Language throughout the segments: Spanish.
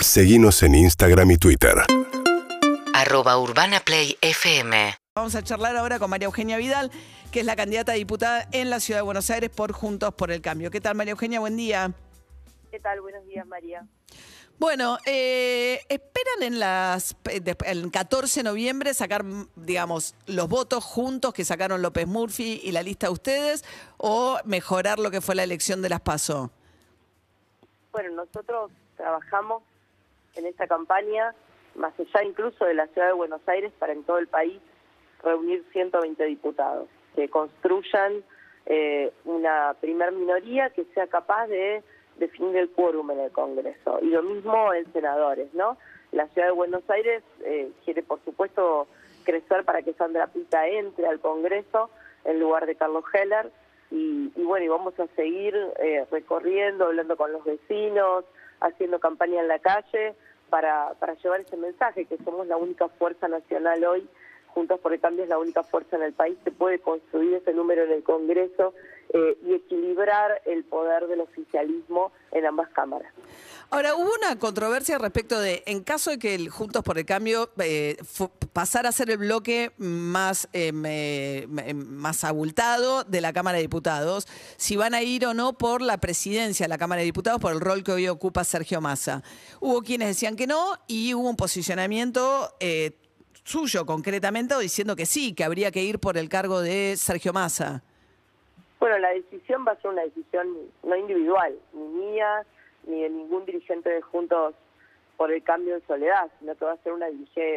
Seguimos en Instagram y Twitter. arroba urbanaplayfm. Vamos a charlar ahora con María Eugenia Vidal, que es la candidata a diputada en la Ciudad de Buenos Aires por Juntos por el Cambio. ¿Qué tal, María Eugenia? Buen día. ¿Qué tal? Buenos días, María. Bueno, eh, ¿esperan en las el 14 de noviembre sacar, digamos, los votos juntos que sacaron López Murphy y la lista de ustedes o mejorar lo que fue la elección de las PASO? Bueno, nosotros trabajamos en esta campaña, más allá incluso de la ciudad de Buenos Aires, para en todo el país reunir 120 diputados que construyan eh, una primer minoría que sea capaz de definir el quórum en el Congreso. Y lo mismo en senadores, ¿no? La ciudad de Buenos Aires eh, quiere, por supuesto, crecer para que Sandra Pita entre al Congreso en lugar de Carlos Heller. Y, y bueno, y vamos a seguir eh, recorriendo, hablando con los vecinos, haciendo campaña en la calle para, para llevar ese mensaje, que somos la única fuerza nacional hoy Juntos por el Cambio es la única fuerza en el país que puede construir ese número en el Congreso eh, y equilibrar el poder del oficialismo en ambas cámaras. Ahora, hubo una controversia respecto de, en caso de que el Juntos por el Cambio eh, pasara a ser el bloque más, eh, más abultado de la Cámara de Diputados, si van a ir o no por la presidencia de la Cámara de Diputados, por el rol que hoy ocupa Sergio Massa. Hubo quienes decían que no y hubo un posicionamiento eh, suyo concretamente diciendo que sí, que habría que ir por el cargo de Sergio Massa. Bueno, la decisión va a ser una decisión no individual, ni mía, ni de ningún dirigente de Juntos por el Cambio en Soledad, sino que va a ser una,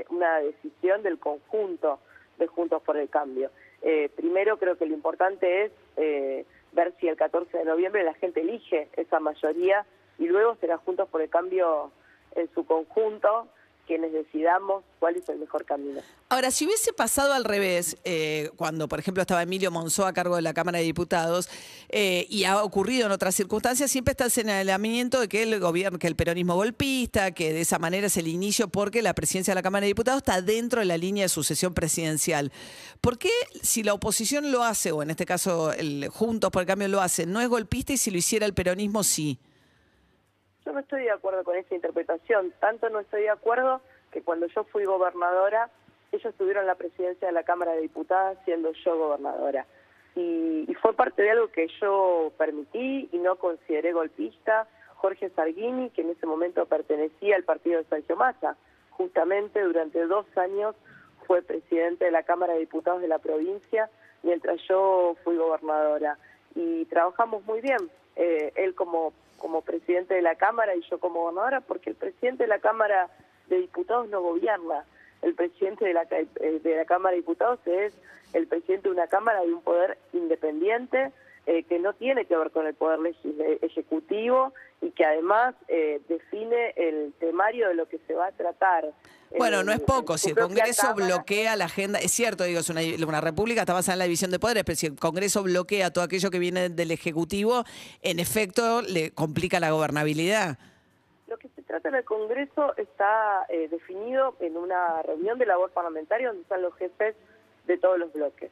una decisión del conjunto de Juntos por el Cambio. Eh, primero creo que lo importante es eh, ver si el 14 de noviembre la gente elige esa mayoría y luego será Juntos por el Cambio en su conjunto quienes decidamos cuál es el mejor camino. Ahora, si hubiese pasado al revés, eh, cuando por ejemplo estaba Emilio Monzó a cargo de la Cámara de Diputados, eh, y ha ocurrido en otras circunstancias, siempre está el señalamiento de que el gobierno, que el peronismo golpista, que de esa manera es el inicio porque la presidencia de la Cámara de Diputados está dentro de la línea de sucesión presidencial. ¿Por qué si la oposición lo hace, o en este caso el Juntos por el Cambio lo hace, no es golpista y si lo hiciera el peronismo sí? Yo no estoy de acuerdo con esa interpretación. Tanto no estoy de acuerdo que cuando yo fui gobernadora, ellos tuvieron la presidencia de la Cámara de Diputadas siendo yo gobernadora. Y, fue parte de algo que yo permití y no consideré golpista. Jorge Sargini, que en ese momento pertenecía al partido de Sergio Massa, justamente durante dos años fue presidente de la Cámara de Diputados de la provincia mientras yo fui gobernadora. Y trabajamos muy bien. Eh, él como como presidente de la Cámara y yo como gobernadora, porque el presidente de la Cámara de Diputados no gobierna. El presidente de la, eh, de la Cámara de Diputados es el presidente de una Cámara de un poder independiente eh, que no tiene que ver con el poder ejecutivo y que además eh, define de lo que se va a tratar. Bueno, no es poco, si el Congreso bloquea la agenda, es cierto, digo, es una, una, república está basada en la división de poderes, pero si el Congreso bloquea todo aquello que viene del Ejecutivo, en efecto le complica la gobernabilidad. Lo que se trata en el Congreso está eh, definido en una reunión de labor parlamentaria donde están los jefes de todos los bloques.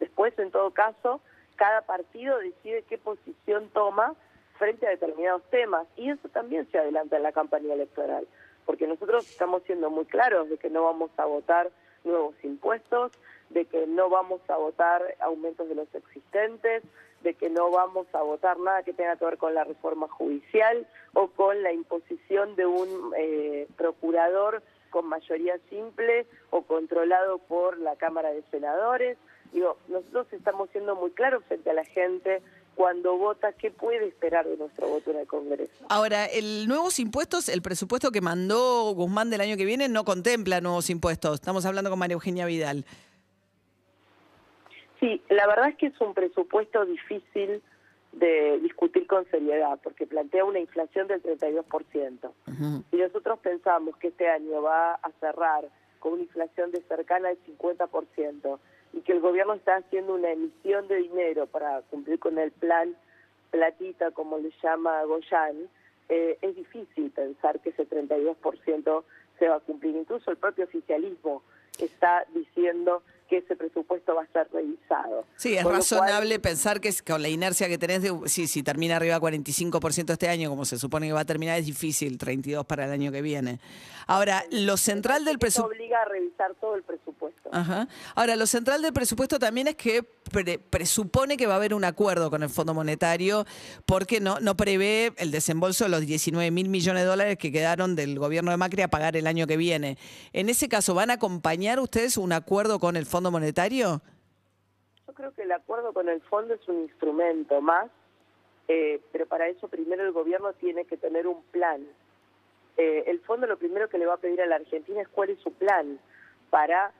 Después, en todo caso, cada partido decide qué posición toma frente a determinados temas y eso también se adelanta en la campaña electoral, porque nosotros estamos siendo muy claros de que no vamos a votar nuevos impuestos, de que no vamos a votar aumentos de los existentes, de que no vamos a votar nada que tenga que ver con la reforma judicial o con la imposición de un eh, procurador con mayoría simple o controlado por la Cámara de Senadores. Digo, nosotros estamos siendo muy claros frente a la gente cuando vota qué puede esperar de nuestro voto en el Congreso. Ahora, el nuevos impuestos, el presupuesto que mandó Guzmán del año que viene no contempla nuevos impuestos. Estamos hablando con María Eugenia Vidal. Sí, la verdad es que es un presupuesto difícil de discutir con seriedad, porque plantea una inflación del 32%. Y nosotros pensamos que este año va a cerrar con una inflación de cercana al 50%, y que el gobierno está haciendo una emisión de dinero para cumplir con el plan platita, como le llama Goyan, eh, es difícil pensar que ese 32% se va a cumplir. Incluso el propio oficialismo está diciendo que ese presupuesto va a ser revisado. Sí, es razonable pensar que con la inercia que tenés, de, sí, si termina arriba 45% este año, como se supone que va a terminar, es difícil, 32 para el año que viene. Ahora, lo central del presupuesto... obliga a revisar todo el presupuesto. Ajá. Ahora, lo central del presupuesto también es que pre- presupone que va a haber un acuerdo con el Fondo Monetario porque no, no prevé el desembolso de los 19 mil millones de dólares que quedaron del gobierno de Macri a pagar el año que viene. En ese caso, ¿van a acompañar ustedes un acuerdo con el Fondo Monetario? Yo creo que el acuerdo con el fondo es un instrumento más, eh, pero para eso primero el gobierno tiene que tener un plan. Eh, el fondo lo primero que le va a pedir a la Argentina es cuál es su plan para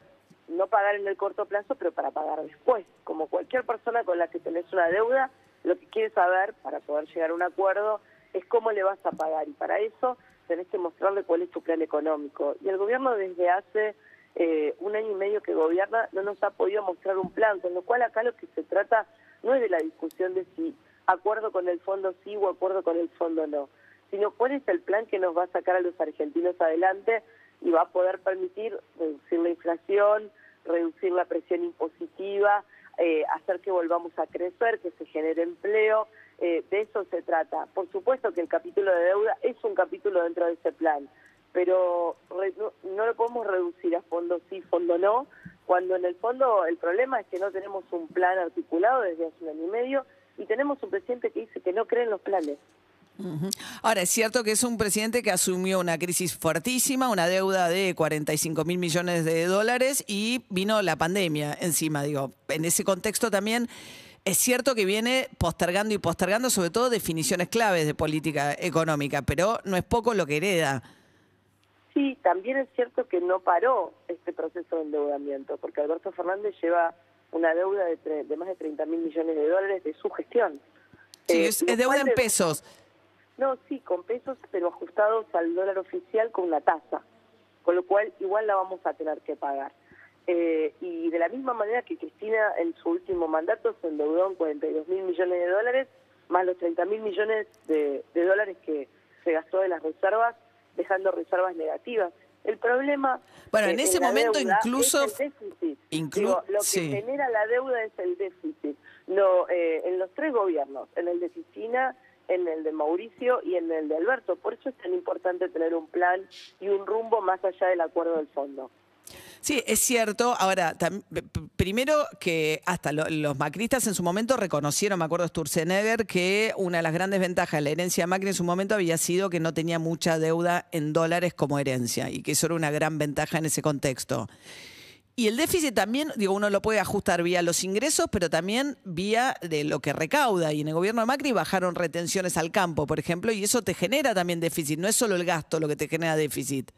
no pagar en el corto plazo, pero para pagar después. Como cualquier persona con la que tenés una deuda, lo que quieres saber para poder llegar a un acuerdo es cómo le vas a pagar y para eso tenés que mostrarle cuál es tu plan económico. Y el gobierno desde hace eh, un año y medio que gobierna no nos ha podido mostrar un plan, con lo cual acá lo que se trata no es de la discusión de si acuerdo con el fondo sí o acuerdo con el fondo no, sino cuál es el plan que nos va a sacar a los argentinos adelante y va a poder permitir reducir la inflación, reducir la presión impositiva, eh, hacer que volvamos a crecer, que se genere empleo, eh, de eso se trata. Por supuesto que el capítulo de deuda es un capítulo dentro de ese plan, pero re- no, no lo podemos reducir a fondo sí, fondo no, cuando en el fondo el problema es que no tenemos un plan articulado desde hace un año y medio y tenemos un presidente que dice que no cree en los planes. Ahora, es cierto que es un presidente que asumió una crisis fuertísima, una deuda de 45 mil millones de dólares y vino la pandemia encima. Digo, en ese contexto también es cierto que viene postergando y postergando sobre todo definiciones claves de política económica, pero no es poco lo que hereda. Sí, también es cierto que no paró este proceso de endeudamiento, porque Alberto Fernández lleva una deuda de, tre- de más de 30 mil millones de dólares de su gestión. Sí, Eh, es, deuda en pesos. No, sí, con pesos, pero ajustados al dólar oficial con una tasa, con lo cual igual la vamos a tener que pagar. Eh, y de la misma manera que Cristina en su último mandato se endeudó en 42 mil millones de dólares, más los 30 mil millones de, de dólares que se gastó de las reservas, dejando reservas negativas. El problema... Bueno, en ese momento incluso- es el déficit. inclu- Digo, lo que sí. genera la deuda es el déficit. No, eh, en los tres gobiernos, en el de Cristina, en el de Mauricio y en el de Alberto. Por eso es tan importante tener un plan y un rumbo más allá del acuerdo del fondo. Sí, es cierto. Ahora, primero que hasta lo- los macristas en su momento reconocieron, me acuerdo Sturzenegger, que una de las grandes ventajas de la herencia de Macri en su momento había sido que no tenía mucha deuda en dólares como herencia y que eso era una gran ventaja en ese contexto. Y el déficit también, digo, uno lo puede ajustar vía los ingresos, pero también vía de lo que recauda. Y en el gobierno de Macri bajaron retenciones al campo, por ejemplo, y eso te genera también déficit. No es solo el gasto lo que te genera déficit.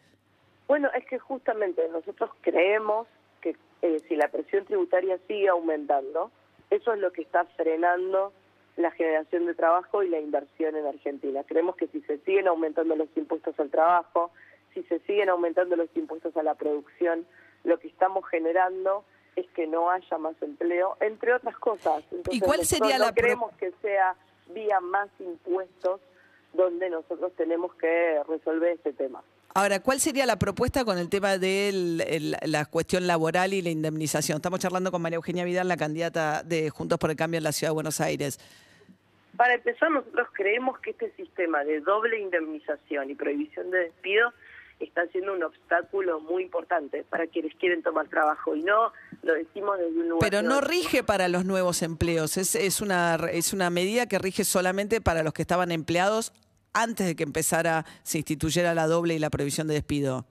Bueno, es que justamente nosotros creemos que eh, si la presión tributaria sigue aumentando, eso es lo que está frenando la generación de trabajo y la inversión en Argentina. Creemos que si se siguen aumentando los impuestos al trabajo, si se siguen aumentando los impuestos a la producción, lo que estamos generando es que no haya más empleo, entre otras cosas. Entonces, cuál nosotros sería no la creemos que sea vía más impuestos donde nosotros tenemos que resolver este tema. Ahora, ¿cuál sería la propuesta con el tema de la cuestión laboral y la indemnización? Estamos charlando con María Eugenia Vidal, la candidata de Juntos por el Cambio en la Ciudad de Buenos Aires. Para empezar, nosotros creemos que este sistema de doble indemnización y prohibición de despido está siendo un obstáculo muy importante para quienes quieren tomar trabajo y no lo decimos desde un lugar. Pero no rige para los nuevos empleos, es, es, una, es una medida que rige solamente para los que estaban empleados antes de que empezara, se instituyera la doble y la prohibición de despido.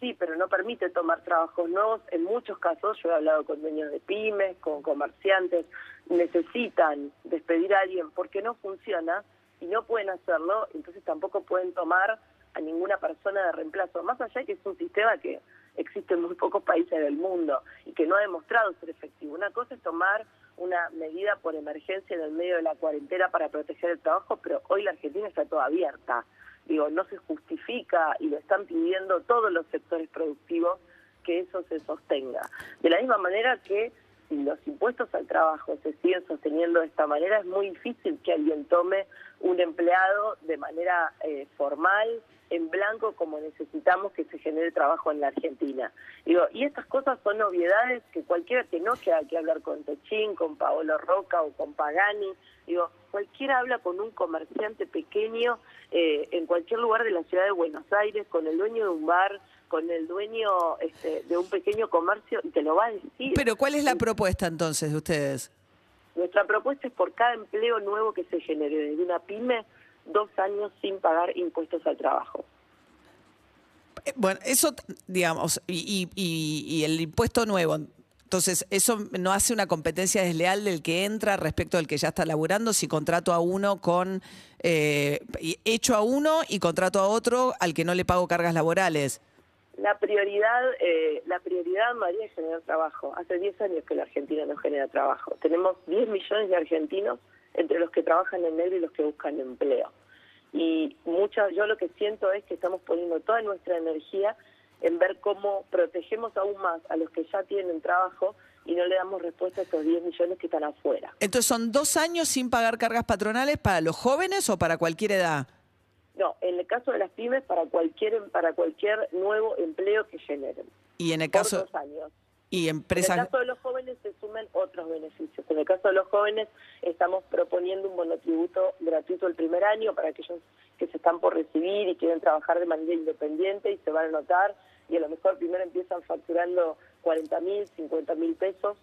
Sí, pero no permite tomar trabajos nuevos. En muchos casos, yo he hablado con dueños de pymes, con comerciantes, necesitan despedir a alguien porque no funciona y no pueden hacerlo, entonces tampoco pueden tomar a ninguna persona de reemplazo. Más allá de que es un sistema que existe en muy pocos países del mundo y que no ha demostrado ser efectivo. Una cosa es tomar una medida por emergencia en el medio de la cuarentena para proteger el trabajo, pero hoy la Argentina está toda abierta. Digo, no se justifica y lo están pidiendo todos los sectores productivos que eso se sostenga. De la misma manera que si los impuestos al trabajo se siguen sosteniendo de esta manera, es muy difícil que alguien tome un empleado de manera eh, formal, en blanco, como necesitamos que se genere trabajo en la Argentina. Digo, y estas cosas son obviedades que cualquiera que no que hay que hablar con Techín, con Paolo Roca o con Pagani, digo, cualquiera habla con un comerciante pequeño eh, en cualquier lugar de la ciudad de Buenos Aires, con el dueño de un bar, con el dueño este, de un pequeño comercio y te lo va a decir. Pero ¿cuál es la propuesta entonces de ustedes? Nuestra propuesta es por cada empleo nuevo que se genere desde una pyme, dos años sin pagar impuestos al trabajo. Eh, Bueno, eso, digamos, y, el impuesto nuevo. Entonces, ¿eso no hace una competencia desleal del que entra respecto al que ya está laburando si contrato a uno con, eh, hecho a uno y contrato a otro al que no le pago cargas laborales? La prioridad, eh, la prioridad, María, es generar trabajo. Hace 10 años que la Argentina no genera trabajo. Tenemos 10 millones de argentinos entre los que trabajan en negro y los que buscan empleo. Y mucha, yo lo que siento es que estamos poniendo toda nuestra energía en ver cómo protegemos aún más a los que ya tienen trabajo y no le damos respuesta a esos 10 millones que están afuera. Entonces, ¿son dos años sin pagar cargas patronales para los jóvenes o para cualquier edad? No, en el caso de las pymes, para cualquier, para cualquier nuevo empleo que generen. Y en el Por caso, dos años. y En el empresas... caso de los jóvenes se sumen otros beneficios. En el caso de los jóvenes estamos proponiendo un monotributo gratuito el primer año para aquellos que se están por recibir y quieren trabajar de manera independiente y se van a notar y a lo mejor primero empiezan facturando 40 mil, 50 mil pesos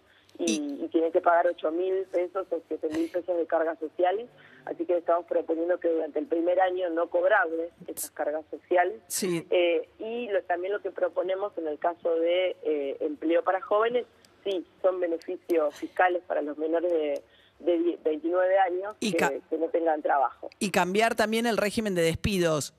y, y tienen que pagar 8 mil pesos o 7 mil pesos de cargas sociales. Así que estamos proponiendo que durante el primer año no cobrables esas cargas sociales. Sí. Eh, y lo- también lo que proponemos en el caso de eh, empleo para jóvenes, sí, son beneficios fiscales para los menores de, de die- 29 años Y que, que no tengan trabajo. Y cambiar también el régimen de despidos.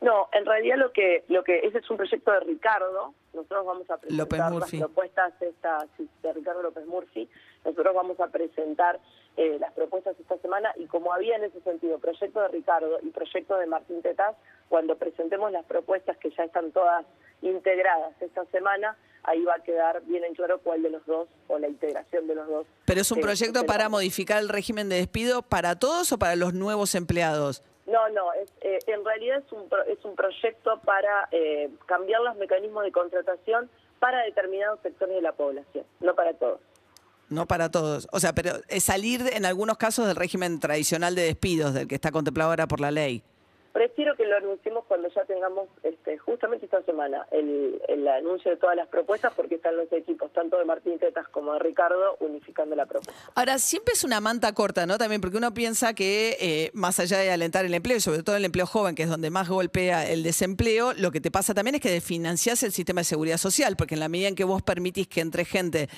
No, en realidad lo que lo que ese es un proyecto de Ricardo. Nosotros vamos a presentar las propuestas de Ricardo López Murphy. Nosotros vamos a presentar eh, las propuestas esta semana y como había en ese sentido proyecto de Ricardo y proyecto de Martín Tetaz, cuando presentemos las propuestas que ya están todas integradas esta semana, ahí va a quedar bien en claro cuál de los dos o la integración de los dos. Pero es un eh, proyecto para modificar el régimen de despido para todos o para los nuevos empleados. No, no, es, eh, en realidad es un, pro- es un proyecto para eh, cambiar los mecanismos de contratación para determinados sectores de la población, no para todos. No para todos. O sea, pero es salir en algunos casos del régimen tradicional de despidos, del que está contemplado ahora por la ley. Prefiero que lo anunciemos cuando ya tengamos este, justamente esta semana el, el anuncio de todas las propuestas porque están los equipos tanto de Martín Tetas como de Ricardo unificando la propuesta. Ahora, siempre es una manta corta, ¿no? También porque uno piensa que eh, más allá de alentar el empleo, y sobre todo el empleo joven, que es donde más golpea el desempleo, lo que te pasa también es que desfinanciás el sistema de seguridad social, porque en la medida en que vos permitís que entre gente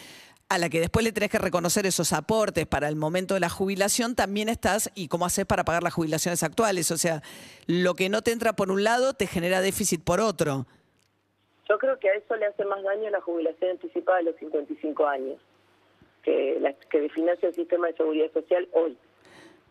a la que después le tenés que reconocer esos aportes para el momento de la jubilación, también estás, y cómo haces para pagar las jubilaciones actuales. O sea, lo que no te entra por un lado te genera déficit por otro. Yo creo que a eso le hace más daño la jubilación anticipada de los 55 años que, la, que el sistema de seguridad social hoy.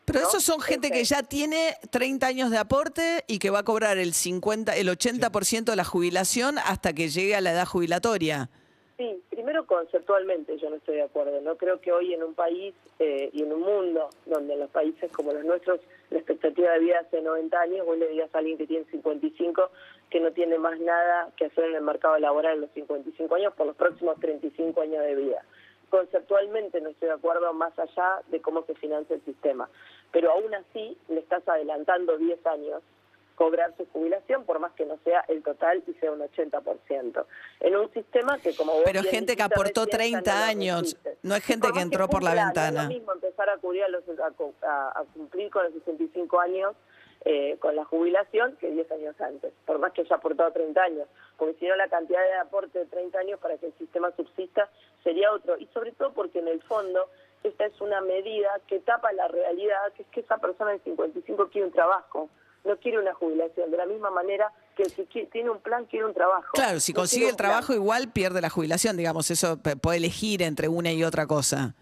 Pero ¿no? esos son gente que ya tiene 30 años de aporte y que va a cobrar el 50, el 80% de la jubilación hasta que llegue a la edad jubilatoria. Sí, primero conceptualmente yo no estoy de acuerdo. No creo que hoy en un país eh, y en un mundo donde los países como los nuestros la expectativa de vida hace 90 años, vos le digas a alguien que tiene 55 que no tiene más nada que hacer en el mercado laboral en los 55 años por los próximos 35 años de vida. Conceptualmente no estoy de acuerdo más allá de cómo se financia el sistema. Pero aún así le estás adelantando 10 años cobrar su jubilación, por más que no sea el total y sea un 80%. En un sistema que, como vos Pero bien gente que aportó recién, ya 30 no lo años, no es gente que entró por la ventana. No es lo mismo empezar a, cubrir a, los, a cumplir con los 65 años eh, con la jubilación que 10 años antes, por más que haya aportado 30 años, porque si no la cantidad de aporte de 30 años para que el sistema subsista sería otro, y sobre todo porque en el fondo esta es una medida que tapa la realidad, que es que esa persona de 55 quiere un trabajo, no quiere una jubilación, de la misma manera que el que tiene un plan quiere un trabajo. Claro, si No consigue el plan. trabajo igual pierde la jubilación, digamos, eso puede elegir entre una y otra cosa.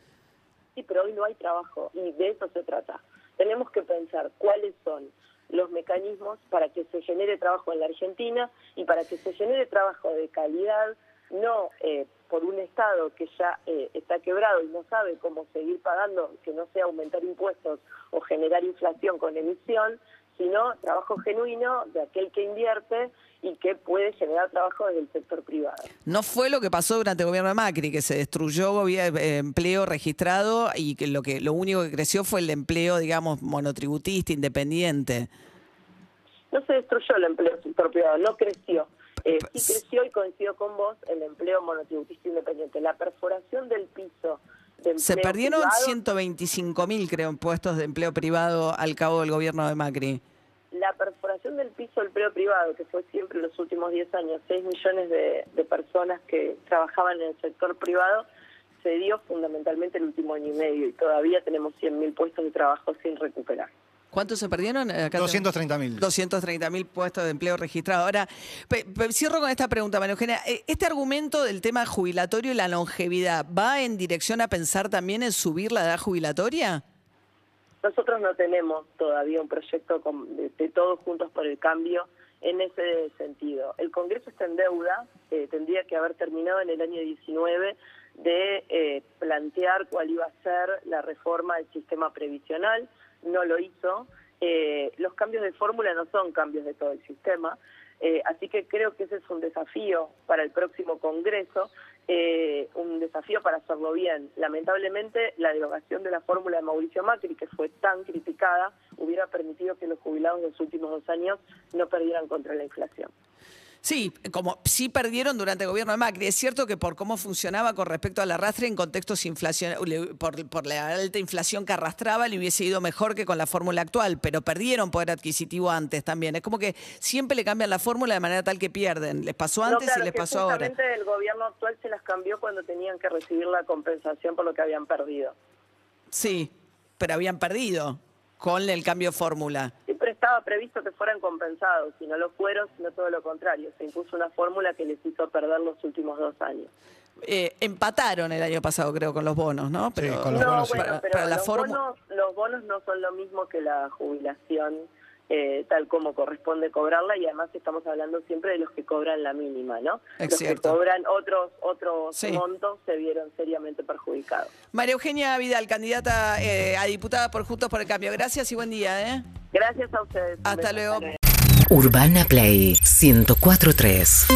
Sí, pero hoy no hay trabajo y de eso se trata. Tenemos que pensar cuáles son los mecanismos para que se genere trabajo en la Argentina y para que se genere trabajo de calidad no eh, por un Estado que ya eh, está quebrado y no sabe cómo seguir pagando, que no sea aumentar impuestos o generar inflación con emisión, sino trabajo genuino de aquel que invierte y que puede generar trabajo desde el sector privado. No fue lo que pasó durante el gobierno de Macri, que se destruyó eh, empleo registrado y que lo que lo único que creció fue el empleo, digamos, monotributista, independiente. No se destruyó el empleo del sector privado, no creció. Eh, sí creció y coincido con vos el empleo monotributista independiente. La perforación del piso de Se perdieron privado, 125 mil, creo, en puestos de empleo privado al cabo del gobierno de Macri. La perforación del piso del empleo privado, que fue siempre en los últimos 10 años, 6 millones de, de personas que trabajaban en el sector privado, se dio fundamentalmente el último año y medio y todavía tenemos 100.000 puestos de trabajo sin recuperar. ¿Cuántos se perdieron? Eh, Acá 230.000. 230 mil puestos de empleo registrados. Ahora, pe- pe- cierro con esta pregunta, María Eugenia. Eh, ¿Este argumento del tema jubilatorio y la longevidad va en dirección a pensar también en subir la edad jubilatoria? Nosotros no tenemos todavía un proyecto con- de, de todos juntos por el cambio en ese sentido. El Congreso está en deuda, eh, tendría que haber terminado en el año 19 de eh, plantear cuál iba a ser la reforma del sistema previsional, no lo hizo. Eh, los cambios de fórmula no son cambios de todo el sistema, eh, así que creo que ese es un desafío para el próximo Congreso, eh, un desafío para hacerlo bien. Lamentablemente, la derogación de la fórmula de Mauricio Macri, que fue tan criticada, hubiera permitido que los jubilados de los últimos dos años no perdieran contra la inflación. Sí, como sí perdieron durante el gobierno de Macri. Es cierto que por cómo funcionaba con respecto al arrastre en contextos inflacionarios, por, por la alta inflación que arrastraba, le hubiese ido mejor que con la fórmula actual, pero perdieron poder adquisitivo antes también. Es como que siempre le cambian la fórmula de manera tal que pierden. Les pasó No, antes claro, y les que pasó ahora. el gobierno actual se las cambió cuando tenían que recibir la compensación por lo que habían perdido. Sí, pero habían perdido con el cambio de fórmula. Estaba previsto que fueran compensados, y no lo fueron, sino todo lo contrario. Se impuso una fórmula que les hizo perder los últimos dos años. Eh, empataron el año pasado, creo, con los bonos, ¿no? Sí, con los no, bonos, bueno, Para- pero para la los, bonos, los bonos no son lo mismo que la jubilación eh, tal como corresponde cobrarla y además estamos hablando siempre de los que cobran la mínima, ¿no? Es los cierto. que cobran otros otros Sí. montos se vieron seriamente perjudicados. María Eugenia Vidal, candidata eh, a diputada por Juntos por el Cambio. Gracias y buen día, ¿eh? Gracias a ustedes. Hasta luego. Urbana Play 1043.